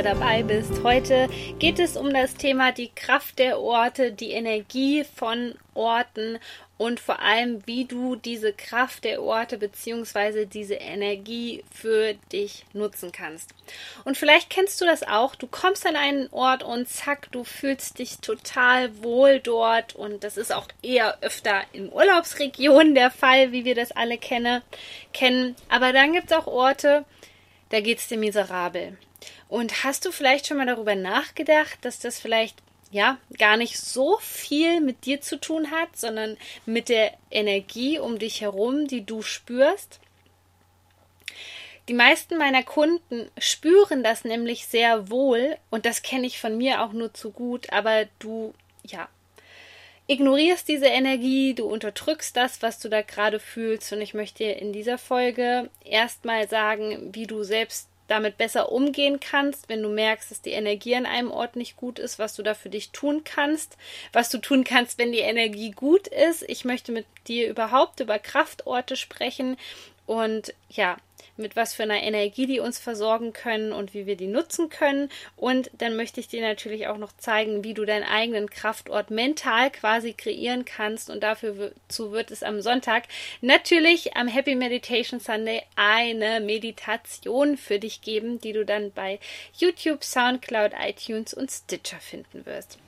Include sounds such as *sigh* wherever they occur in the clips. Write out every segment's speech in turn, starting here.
wieder dabei bist. Heute geht es um das Thema die Kraft der Orte, die Energie von Orten und vor allem, wie du diese Kraft der Orte bzw. diese Energie für dich nutzen kannst. Und vielleicht kennst du das auch. Du kommst an einen Ort und zack, du fühlst dich total wohl dort. Und das ist auch eher öfter in Urlaubsregionen der Fall, wie wir das alle kenne, kennen. Aber dann gibt es auch Orte, da geht es dir miserabel. Und hast du vielleicht schon mal darüber nachgedacht, dass das vielleicht ja gar nicht so viel mit dir zu tun hat, sondern mit der Energie um dich herum, die du spürst? Die meisten meiner Kunden spüren das nämlich sehr wohl und das kenne ich von mir auch nur zu gut, aber du ja ignorierst diese Energie, du unterdrückst das, was du da gerade fühlst und ich möchte in dieser Folge erstmal sagen, wie du selbst damit besser umgehen kannst, wenn du merkst, dass die Energie an einem Ort nicht gut ist, was du da für dich tun kannst, was du tun kannst, wenn die Energie gut ist. Ich möchte mit dir überhaupt über Kraftorte sprechen und ja, mit was für einer Energie die uns versorgen können und wie wir die nutzen können. Und dann möchte ich dir natürlich auch noch zeigen, wie du deinen eigenen Kraftort mental quasi kreieren kannst. Und dafür wird es am Sonntag natürlich am Happy Meditation Sunday eine Meditation für dich geben, die du dann bei YouTube, Soundcloud, iTunes und Stitcher finden wirst.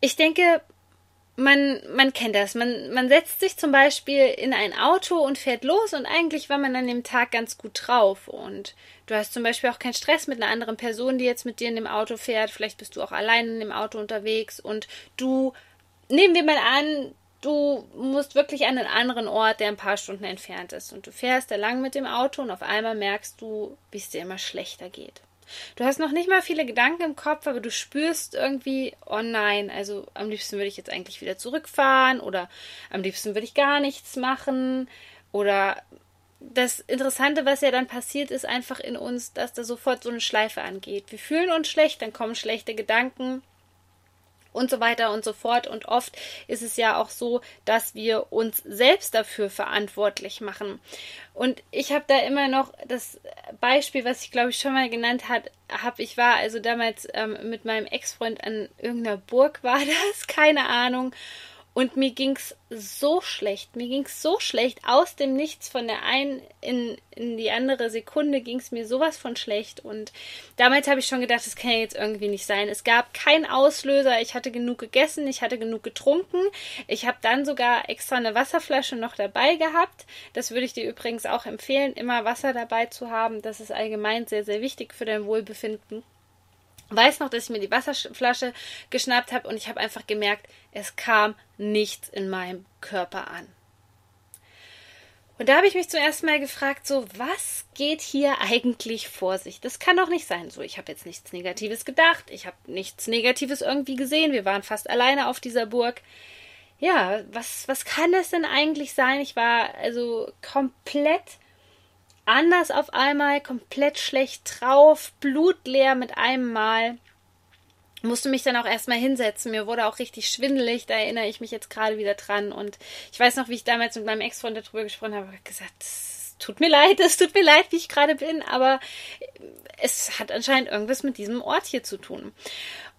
Ich denke, man, man kennt das. Man, man setzt sich zum Beispiel in ein Auto und fährt los und eigentlich war man an dem Tag ganz gut drauf und du hast zum Beispiel auch keinen Stress mit einer anderen Person, die jetzt mit dir in dem Auto fährt. Vielleicht bist du auch allein in dem Auto unterwegs und du, nehmen wir mal an, du musst wirklich an einen anderen Ort, der ein paar Stunden entfernt ist und du fährst da lang mit dem Auto und auf einmal merkst du, wie es dir immer schlechter geht. Du hast noch nicht mal viele Gedanken im Kopf, aber du spürst irgendwie, oh nein, also am liebsten würde ich jetzt eigentlich wieder zurückfahren oder am liebsten würde ich gar nichts machen oder das Interessante, was ja dann passiert, ist einfach in uns, dass da sofort so eine Schleife angeht. Wir fühlen uns schlecht, dann kommen schlechte Gedanken und so weiter und so fort. Und oft ist es ja auch so, dass wir uns selbst dafür verantwortlich machen. Und ich habe da immer noch das Beispiel, was ich glaube ich schon mal genannt habe ich war also damals ähm, mit meinem Ex-Freund an irgendeiner Burg *laughs* war das, keine Ahnung. Und mir ging's so schlecht. Mir ging's so schlecht. Aus dem Nichts von der einen in, in die andere Sekunde ging's mir sowas von schlecht. Und damals habe ich schon gedacht, das kann ja jetzt irgendwie nicht sein. Es gab keinen Auslöser. Ich hatte genug gegessen, ich hatte genug getrunken. Ich habe dann sogar extra eine Wasserflasche noch dabei gehabt. Das würde ich dir übrigens auch empfehlen, immer Wasser dabei zu haben. Das ist allgemein sehr, sehr wichtig für dein Wohlbefinden weiß noch, dass ich mir die Wasserflasche geschnappt habe und ich habe einfach gemerkt, es kam nichts in meinem Körper an. Und da habe ich mich zum ersten Mal gefragt, so, was geht hier eigentlich vor sich? Das kann doch nicht sein. So, ich habe jetzt nichts Negatives gedacht, ich habe nichts Negatives irgendwie gesehen, wir waren fast alleine auf dieser Burg. Ja, was, was kann das denn eigentlich sein? Ich war also komplett anders auf einmal, komplett schlecht drauf, blutleer mit einem Mal. Musste mich dann auch erstmal hinsetzen. Mir wurde auch richtig schwindelig. Da erinnere ich mich jetzt gerade wieder dran. Und ich weiß noch, wie ich damals mit meinem Ex-Freund darüber gesprochen habe. Ich gesagt, es tut mir leid, es tut mir leid, wie ich gerade bin. Aber es hat anscheinend irgendwas mit diesem Ort hier zu tun.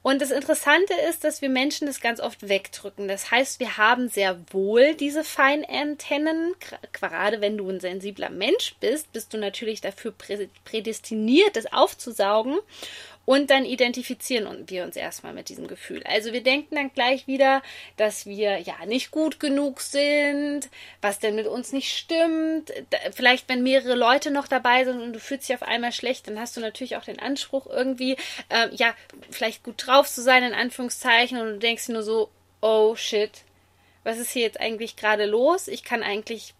Und das Interessante ist, dass wir Menschen das ganz oft wegdrücken. Das heißt, wir haben sehr wohl diese Feinantennen. Gerade wenn du ein sensibler Mensch bist, bist du natürlich dafür prädestiniert, das aufzusaugen. Und dann identifizieren wir uns erstmal mit diesem Gefühl. Also wir denken dann gleich wieder, dass wir ja nicht gut genug sind, was denn mit uns nicht stimmt. Vielleicht, wenn mehrere Leute noch dabei sind und du fühlst dich auf einmal schlecht, dann hast du natürlich auch den Anspruch, irgendwie, äh, ja, vielleicht gut drauf zu sein, in Anführungszeichen, und du denkst nur so, oh shit, was ist hier jetzt eigentlich gerade los? Ich kann eigentlich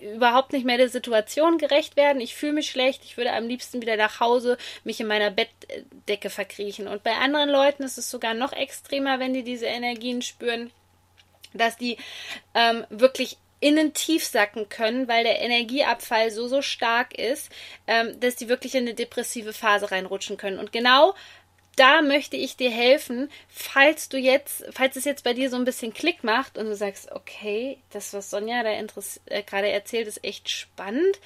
überhaupt nicht mehr der Situation gerecht werden. Ich fühle mich schlecht. Ich würde am liebsten wieder nach Hause mich in meiner Bettdecke verkriechen. Und bei anderen Leuten ist es sogar noch extremer, wenn die diese Energien spüren, dass die ähm, wirklich innen tief sacken können, weil der Energieabfall so, so stark ist, ähm, dass die wirklich in eine depressive Phase reinrutschen können. Und genau da möchte ich dir helfen, falls du jetzt, falls es jetzt bei dir so ein bisschen Klick macht und du sagst, okay, das, was Sonja da äh, gerade erzählt, ist echt spannend.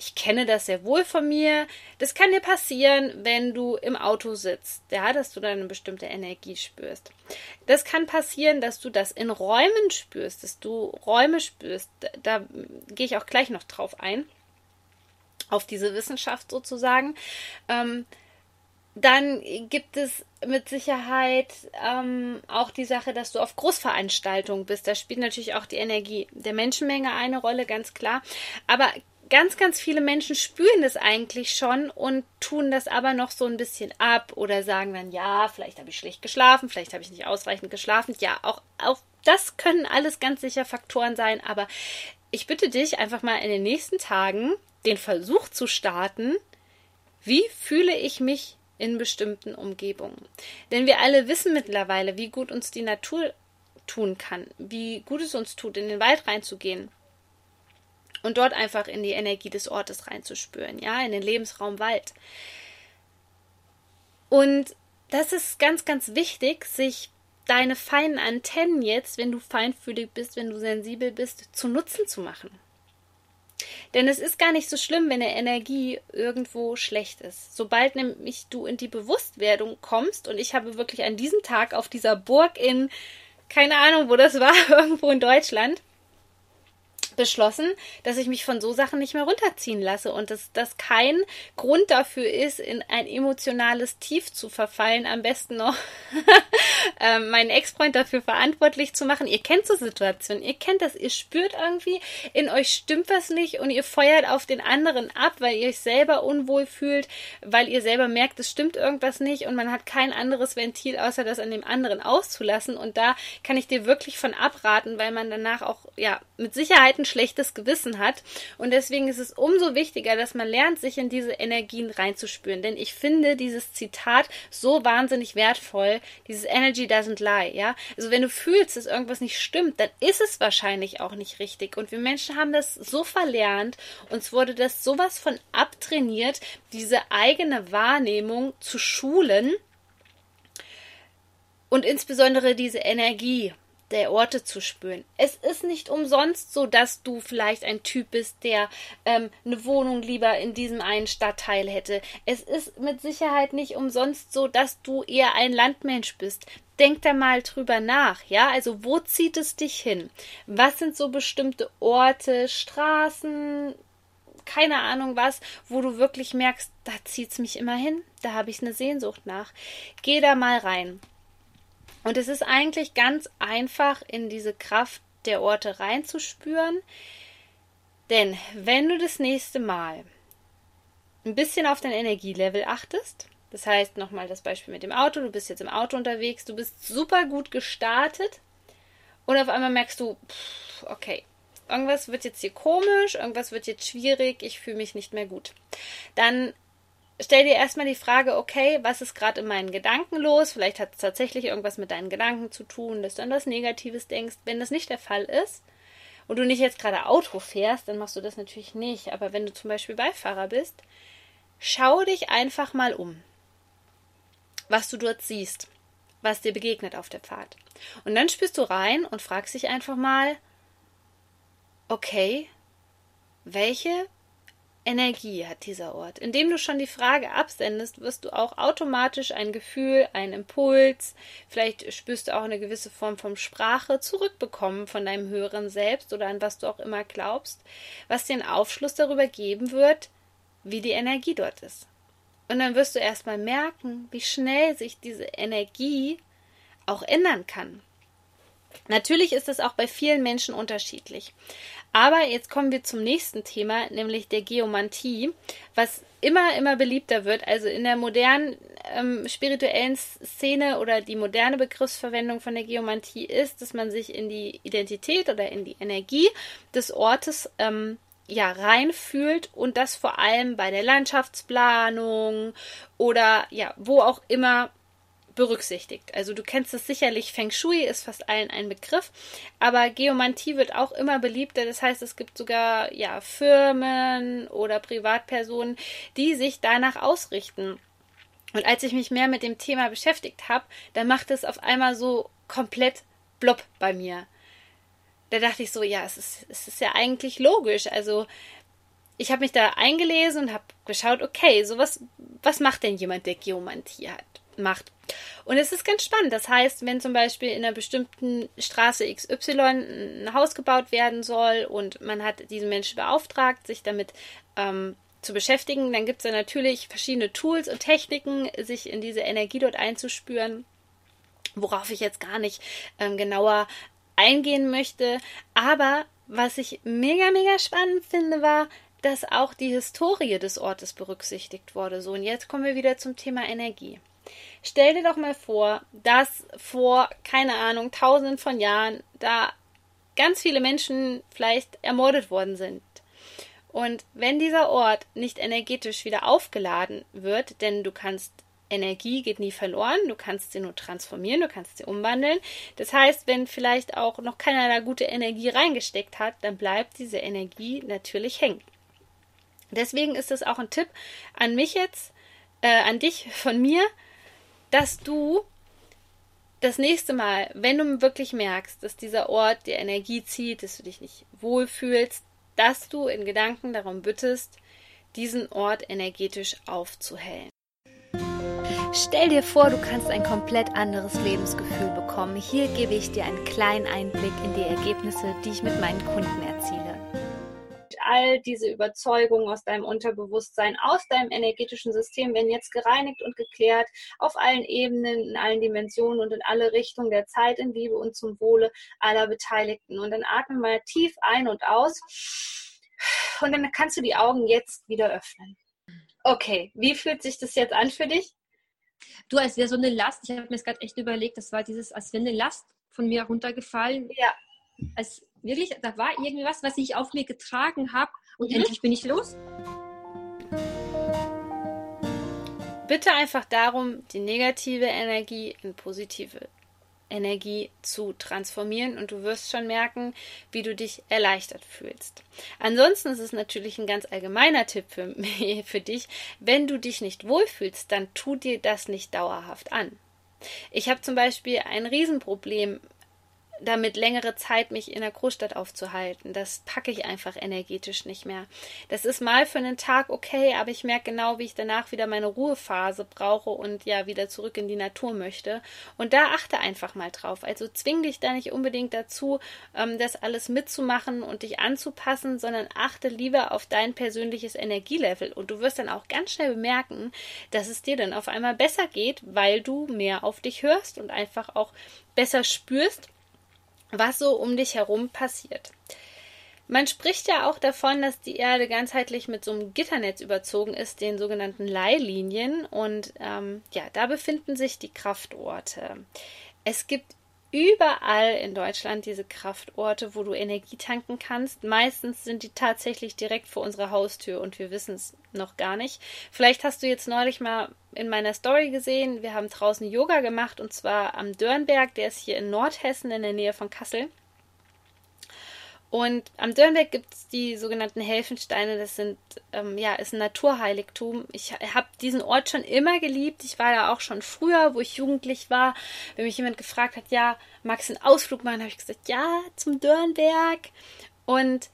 Ich kenne das sehr wohl von mir. Das kann dir passieren, wenn du im Auto sitzt, ja, dass du da eine bestimmte Energie spürst. Das kann passieren, dass du das in Räumen spürst, dass du Räume spürst. Da, da gehe ich auch gleich noch drauf ein, auf diese Wissenschaft sozusagen. Ähm, dann gibt es mit Sicherheit ähm, auch die Sache, dass du auf Großveranstaltungen bist. Da spielt natürlich auch die Energie der Menschenmenge eine Rolle, ganz klar. Aber ganz, ganz viele Menschen spüren das eigentlich schon und tun das aber noch so ein bisschen ab oder sagen dann, ja, vielleicht habe ich schlecht geschlafen, vielleicht habe ich nicht ausreichend geschlafen. Ja, auch, auch das können alles ganz sicher Faktoren sein, aber ich bitte dich einfach mal in den nächsten Tagen den Versuch zu starten, wie fühle ich mich in bestimmten Umgebungen. Denn wir alle wissen mittlerweile, wie gut uns die Natur tun kann, wie gut es uns tut, in den Wald reinzugehen und dort einfach in die Energie des Ortes reinzuspüren, ja, in den Lebensraum Wald. Und das ist ganz, ganz wichtig, sich deine feinen Antennen jetzt, wenn du feinfühlig bist, wenn du sensibel bist, zu Nutzen zu machen. Denn es ist gar nicht so schlimm, wenn eine Energie irgendwo schlecht ist. Sobald nämlich du in die Bewusstwerdung kommst, und ich habe wirklich an diesem Tag auf dieser Burg in, keine Ahnung, wo das war, *laughs* irgendwo in Deutschland, beschlossen, dass ich mich von so Sachen nicht mehr runterziehen lasse und dass das kein Grund dafür ist, in ein emotionales Tief zu verfallen, am besten noch *laughs* ähm, meinen Ex-Freund dafür verantwortlich zu machen. Ihr kennt so Situationen, ihr kennt das, ihr spürt irgendwie, in euch stimmt was nicht und ihr feuert auf den anderen ab, weil ihr euch selber unwohl fühlt, weil ihr selber merkt, es stimmt irgendwas nicht und man hat kein anderes Ventil, außer das an dem anderen auszulassen. Und da kann ich dir wirklich von abraten, weil man danach auch, ja, mit Sicherheit ein schlechtes Gewissen hat. Und deswegen ist es umso wichtiger, dass man lernt, sich in diese Energien reinzuspüren. Denn ich finde dieses Zitat so wahnsinnig wertvoll, dieses Energy doesn't lie, ja. Also wenn du fühlst, dass irgendwas nicht stimmt, dann ist es wahrscheinlich auch nicht richtig. Und wir Menschen haben das so verlernt, uns wurde das sowas von abtrainiert, diese eigene Wahrnehmung zu schulen und insbesondere diese Energie der Orte zu spüren. Es ist nicht umsonst so, dass du vielleicht ein Typ bist, der ähm, eine Wohnung lieber in diesem einen Stadtteil hätte. Es ist mit Sicherheit nicht umsonst so, dass du eher ein Landmensch bist. Denk da mal drüber nach, ja? Also, wo zieht es dich hin? Was sind so bestimmte Orte, Straßen, keine Ahnung was, wo du wirklich merkst, da zieht es mich immer hin, da habe ich eine Sehnsucht nach. Geh da mal rein. Und es ist eigentlich ganz einfach, in diese Kraft der Orte reinzuspüren. Denn wenn du das nächste Mal ein bisschen auf dein Energielevel achtest, das heißt nochmal das Beispiel mit dem Auto, du bist jetzt im Auto unterwegs, du bist super gut gestartet und auf einmal merkst du, pff, okay, irgendwas wird jetzt hier komisch, irgendwas wird jetzt schwierig, ich fühle mich nicht mehr gut. Dann stell dir erstmal die Frage, okay, was ist gerade in meinen Gedanken los? Vielleicht hat es tatsächlich irgendwas mit deinen Gedanken zu tun, dass du an was Negatives denkst. Wenn das nicht der Fall ist und du nicht jetzt gerade Auto fährst, dann machst du das natürlich nicht. Aber wenn du zum Beispiel Beifahrer bist, schau dich einfach mal um, was du dort siehst, was dir begegnet auf der Fahrt. Und dann spürst du rein und fragst dich einfach mal, okay, welche Energie hat dieser Ort. Indem du schon die Frage absendest, wirst du auch automatisch ein Gefühl, einen Impuls, vielleicht spürst du auch eine gewisse Form von Sprache zurückbekommen von deinem höheren Selbst oder an was du auch immer glaubst, was dir einen Aufschluss darüber geben wird, wie die Energie dort ist. Und dann wirst du erstmal merken, wie schnell sich diese Energie auch ändern kann. Natürlich ist es auch bei vielen Menschen unterschiedlich. Aber jetzt kommen wir zum nächsten Thema, nämlich der Geomantie, was immer, immer beliebter wird. Also in der modernen ähm, spirituellen Szene oder die moderne Begriffsverwendung von der Geomantie ist, dass man sich in die Identität oder in die Energie des Ortes ähm, ja reinfühlt und das vor allem bei der Landschaftsplanung oder ja, wo auch immer berücksichtigt. Also du kennst es sicherlich, Feng Shui ist fast allen ein Begriff, aber Geomantie wird auch immer beliebter. Das heißt, es gibt sogar ja Firmen oder Privatpersonen, die sich danach ausrichten. Und als ich mich mehr mit dem Thema beschäftigt habe, dann macht es auf einmal so komplett blob bei mir. Da dachte ich so, ja, es ist, es ist ja eigentlich logisch. Also ich habe mich da eingelesen und habe geschaut, okay, so was, was macht denn jemand, der Geomantie hat, macht? Und es ist ganz spannend. Das heißt, wenn zum Beispiel in einer bestimmten Straße XY ein Haus gebaut werden soll und man hat diesen Menschen beauftragt, sich damit ähm, zu beschäftigen, dann gibt es da natürlich verschiedene Tools und Techniken, sich in diese Energie dort einzuspüren, worauf ich jetzt gar nicht ähm, genauer eingehen möchte. Aber was ich mega, mega spannend finde, war, dass auch die Historie des Ortes berücksichtigt wurde. So, und jetzt kommen wir wieder zum Thema Energie. Stell dir doch mal vor, dass vor, keine Ahnung, tausenden von Jahren da ganz viele Menschen vielleicht ermordet worden sind. Und wenn dieser Ort nicht energetisch wieder aufgeladen wird, denn du kannst Energie geht nie verloren, du kannst sie nur transformieren, du kannst sie umwandeln. Das heißt, wenn vielleicht auch noch keiner da gute Energie reingesteckt hat, dann bleibt diese Energie natürlich hängen. Deswegen ist es auch ein Tipp an mich jetzt, äh, an dich *laughs* von mir, dass du das nächste Mal, wenn du wirklich merkst, dass dieser Ort dir Energie zieht, dass du dich nicht wohlfühlst, dass du in Gedanken darum bittest, diesen Ort energetisch aufzuhellen. Stell dir vor, du kannst ein komplett anderes Lebensgefühl bekommen. Hier gebe ich dir einen kleinen Einblick in die Ergebnisse, die ich mit meinen Kunden erziele all diese Überzeugungen aus deinem Unterbewusstsein, aus deinem energetischen System werden jetzt gereinigt und geklärt auf allen Ebenen, in allen Dimensionen und in alle Richtungen der Zeit in Liebe und zum Wohle aller Beteiligten. Und dann atme mal tief ein und aus und dann kannst du die Augen jetzt wieder öffnen. Okay, wie fühlt sich das jetzt an für dich? Du, als wäre so eine Last, ich habe mir das gerade echt überlegt, das war dieses, als wäre eine Last von mir runtergefallen. Ja. Als wirklich, da war irgendwas, was ich auf mir getragen habe und mhm. endlich bin ich los. Bitte einfach darum, die negative Energie in positive Energie zu transformieren und du wirst schon merken, wie du dich erleichtert fühlst. Ansonsten ist es natürlich ein ganz allgemeiner Tipp für, *laughs* für dich. Wenn du dich nicht wohlfühlst, dann tu dir das nicht dauerhaft an. Ich habe zum Beispiel ein Riesenproblem damit längere Zeit mich in der Großstadt aufzuhalten. Das packe ich einfach energetisch nicht mehr. Das ist mal für einen Tag okay, aber ich merke genau, wie ich danach wieder meine Ruhephase brauche und ja wieder zurück in die Natur möchte. Und da achte einfach mal drauf. Also zwing dich da nicht unbedingt dazu, ähm, das alles mitzumachen und dich anzupassen, sondern achte lieber auf dein persönliches Energielevel. Und du wirst dann auch ganz schnell bemerken, dass es dir dann auf einmal besser geht, weil du mehr auf dich hörst und einfach auch besser spürst, was so um dich herum passiert. Man spricht ja auch davon, dass die Erde ganzheitlich mit so einem Gitternetz überzogen ist, den sogenannten Leihlinien. Und ähm, ja, da befinden sich die Kraftorte. Es gibt überall in Deutschland diese Kraftorte, wo du Energie tanken kannst. Meistens sind die tatsächlich direkt vor unserer Haustür und wir wissen es noch gar nicht. Vielleicht hast du jetzt neulich mal in meiner Story gesehen, wir haben draußen Yoga gemacht und zwar am Dörnberg, der ist hier in Nordhessen in der Nähe von Kassel. Und am Dörnberg gibt es die sogenannten Helfensteine. Das sind, ähm, ja, ist ein Naturheiligtum. Ich habe diesen Ort schon immer geliebt. Ich war da auch schon früher, wo ich jugendlich war. Wenn mich jemand gefragt hat, ja, magst du einen Ausflug machen, habe ich gesagt, ja, zum Dörnberg. Und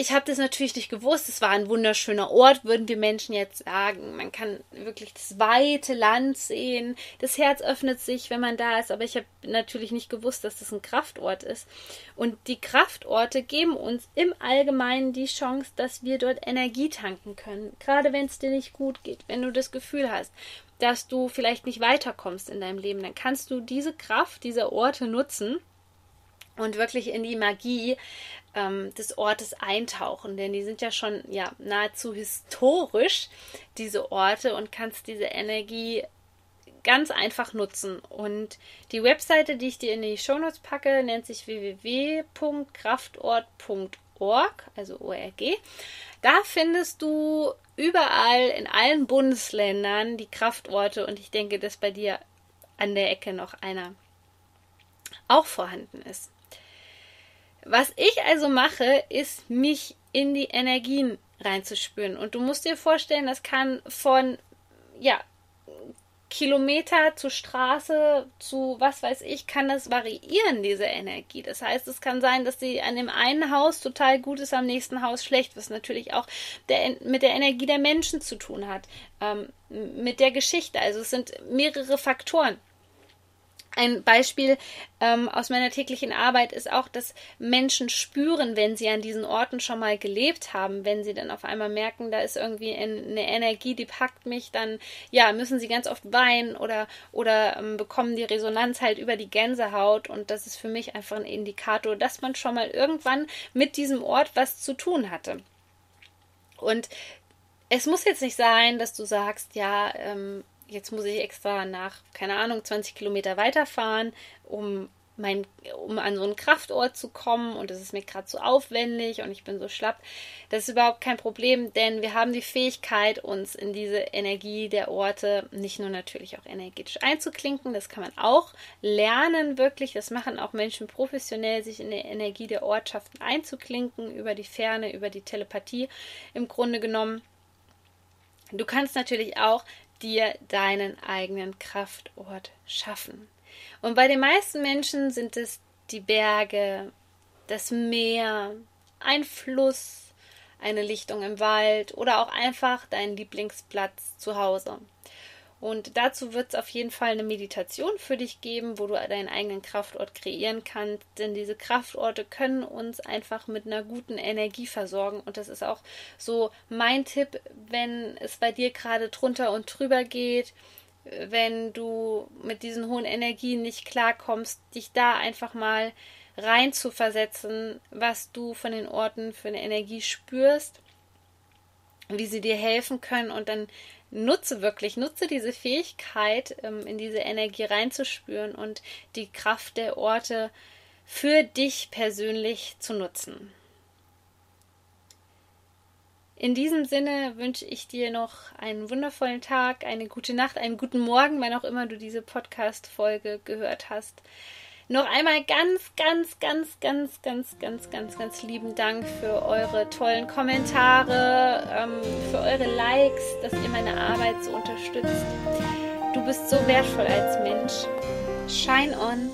ich habe das natürlich nicht gewusst. Es war ein wunderschöner Ort, würden die Menschen jetzt sagen. Man kann wirklich das weite Land sehen. Das Herz öffnet sich, wenn man da ist. Aber ich habe natürlich nicht gewusst, dass das ein Kraftort ist. Und die Kraftorte geben uns im Allgemeinen die Chance, dass wir dort Energie tanken können. Gerade wenn es dir nicht gut geht, wenn du das Gefühl hast, dass du vielleicht nicht weiterkommst in deinem Leben, dann kannst du diese Kraft dieser Orte nutzen und wirklich in die Magie ähm, des Ortes eintauchen, denn die sind ja schon ja nahezu historisch diese Orte und kannst diese Energie ganz einfach nutzen. Und die Webseite, die ich dir in die Shownotes packe, nennt sich www.kraftort.org org, also ORG. Da findest du überall in allen Bundesländern die Kraftorte und ich denke, dass bei dir an der Ecke noch einer auch vorhanden ist. Was ich also mache, ist mich in die Energien reinzuspüren. Und du musst dir vorstellen, das kann von ja, Kilometer zu Straße zu was weiß ich, kann das variieren, diese Energie. Das heißt, es kann sein, dass sie an dem einen Haus total gut ist, am nächsten Haus schlecht, was natürlich auch der, mit der Energie der Menschen zu tun hat, ähm, mit der Geschichte. Also es sind mehrere Faktoren. Ein Beispiel ähm, aus meiner täglichen Arbeit ist auch, dass Menschen spüren, wenn sie an diesen Orten schon mal gelebt haben, wenn sie dann auf einmal merken, da ist irgendwie eine Energie, die packt mich, dann ja, müssen sie ganz oft weinen oder, oder ähm, bekommen die Resonanz halt über die Gänsehaut und das ist für mich einfach ein Indikator, dass man schon mal irgendwann mit diesem Ort was zu tun hatte. Und es muss jetzt nicht sein, dass du sagst, ja, ähm, jetzt muss ich extra nach, keine Ahnung, 20 Kilometer weiterfahren, um mein, um an so einen Kraftort zu kommen und es ist mir gerade so aufwendig und ich bin so schlapp. Das ist überhaupt kein Problem, denn wir haben die Fähigkeit, uns in diese Energie der Orte nicht nur natürlich auch energetisch einzuklinken, das kann man auch lernen, wirklich. Das machen auch Menschen professionell, sich in die Energie der Ortschaften einzuklinken, über die Ferne, über die Telepathie im Grunde genommen. Du kannst natürlich auch dir deinen eigenen Kraftort schaffen. Und bei den meisten Menschen sind es die Berge, das Meer, ein Fluss, eine Lichtung im Wald oder auch einfach dein Lieblingsplatz zu Hause. Und dazu wird es auf jeden Fall eine Meditation für dich geben, wo du deinen eigenen Kraftort kreieren kannst. Denn diese Kraftorte können uns einfach mit einer guten Energie versorgen. Und das ist auch so mein Tipp, wenn es bei dir gerade drunter und drüber geht, wenn du mit diesen hohen Energien nicht klarkommst, dich da einfach mal rein zu versetzen, was du von den Orten für eine Energie spürst, wie sie dir helfen können und dann nutze wirklich, nutze diese Fähigkeit, ähm, in diese Energie reinzuspüren und die Kraft der Orte für dich persönlich zu nutzen. In diesem Sinne wünsche ich dir noch einen wundervollen Tag, eine gute Nacht, einen guten Morgen, wann auch immer du diese Podcast-Folge gehört hast. Noch einmal ganz, ganz, ganz, ganz, ganz, ganz, ganz, ganz lieben Dank für eure tollen Kommentare, ähm, für eure Likes, dass ihr meine Arbeit so unterstützt. Du bist so wertvoll als Mensch. Shine on.